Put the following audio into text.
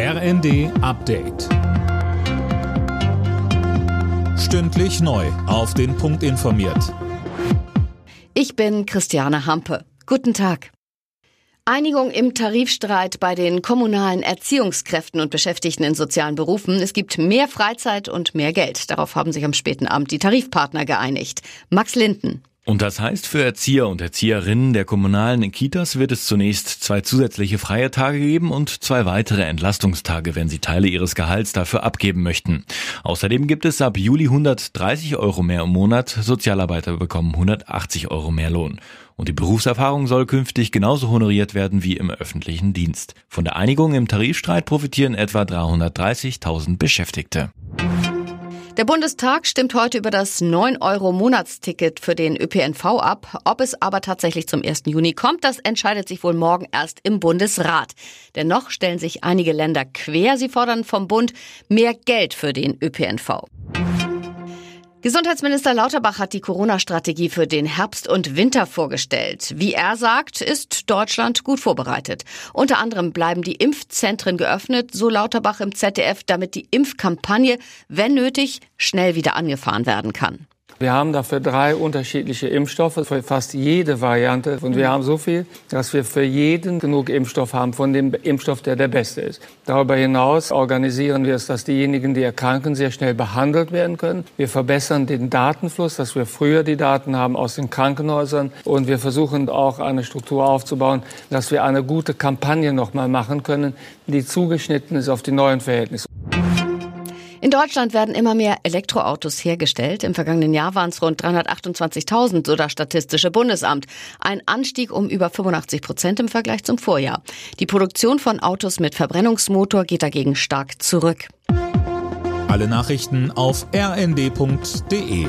RND Update. Stündlich neu. Auf den Punkt informiert. Ich bin Christiane Hampe. Guten Tag. Einigung im Tarifstreit bei den kommunalen Erziehungskräften und Beschäftigten in sozialen Berufen. Es gibt mehr Freizeit und mehr Geld. Darauf haben sich am späten Abend die Tarifpartner geeinigt. Max Linden. Und das heißt, für Erzieher und Erzieherinnen der kommunalen Kitas wird es zunächst zwei zusätzliche freie Tage geben und zwei weitere Entlastungstage, wenn sie Teile ihres Gehalts dafür abgeben möchten. Außerdem gibt es ab Juli 130 Euro mehr im Monat. Sozialarbeiter bekommen 180 Euro mehr Lohn. Und die Berufserfahrung soll künftig genauso honoriert werden wie im öffentlichen Dienst. Von der Einigung im Tarifstreit profitieren etwa 330.000 Beschäftigte. Der Bundestag stimmt heute über das 9-Euro-Monatsticket für den ÖPNV ab. Ob es aber tatsächlich zum 1. Juni kommt, das entscheidet sich wohl morgen erst im Bundesrat. Dennoch stellen sich einige Länder quer. Sie fordern vom Bund mehr Geld für den ÖPNV. Gesundheitsminister Lauterbach hat die Corona-Strategie für den Herbst und Winter vorgestellt. Wie er sagt, ist Deutschland gut vorbereitet. Unter anderem bleiben die Impfzentren geöffnet, so Lauterbach im ZDF, damit die Impfkampagne, wenn nötig, schnell wieder angefahren werden kann. Wir haben dafür drei unterschiedliche Impfstoffe für fast jede Variante. Und wir haben so viel, dass wir für jeden genug Impfstoff haben von dem Impfstoff, der der beste ist. Darüber hinaus organisieren wir es, dass diejenigen, die erkranken, sehr schnell behandelt werden können. Wir verbessern den Datenfluss, dass wir früher die Daten haben aus den Krankenhäusern. Und wir versuchen auch eine Struktur aufzubauen, dass wir eine gute Kampagne nochmal machen können, die zugeschnitten ist auf die neuen Verhältnisse. In Deutschland werden immer mehr Elektroautos hergestellt. Im vergangenen Jahr waren es rund 328.000, so das Statistische Bundesamt. Ein Anstieg um über 85 Prozent im Vergleich zum Vorjahr. Die Produktion von Autos mit Verbrennungsmotor geht dagegen stark zurück. Alle Nachrichten auf rnd.de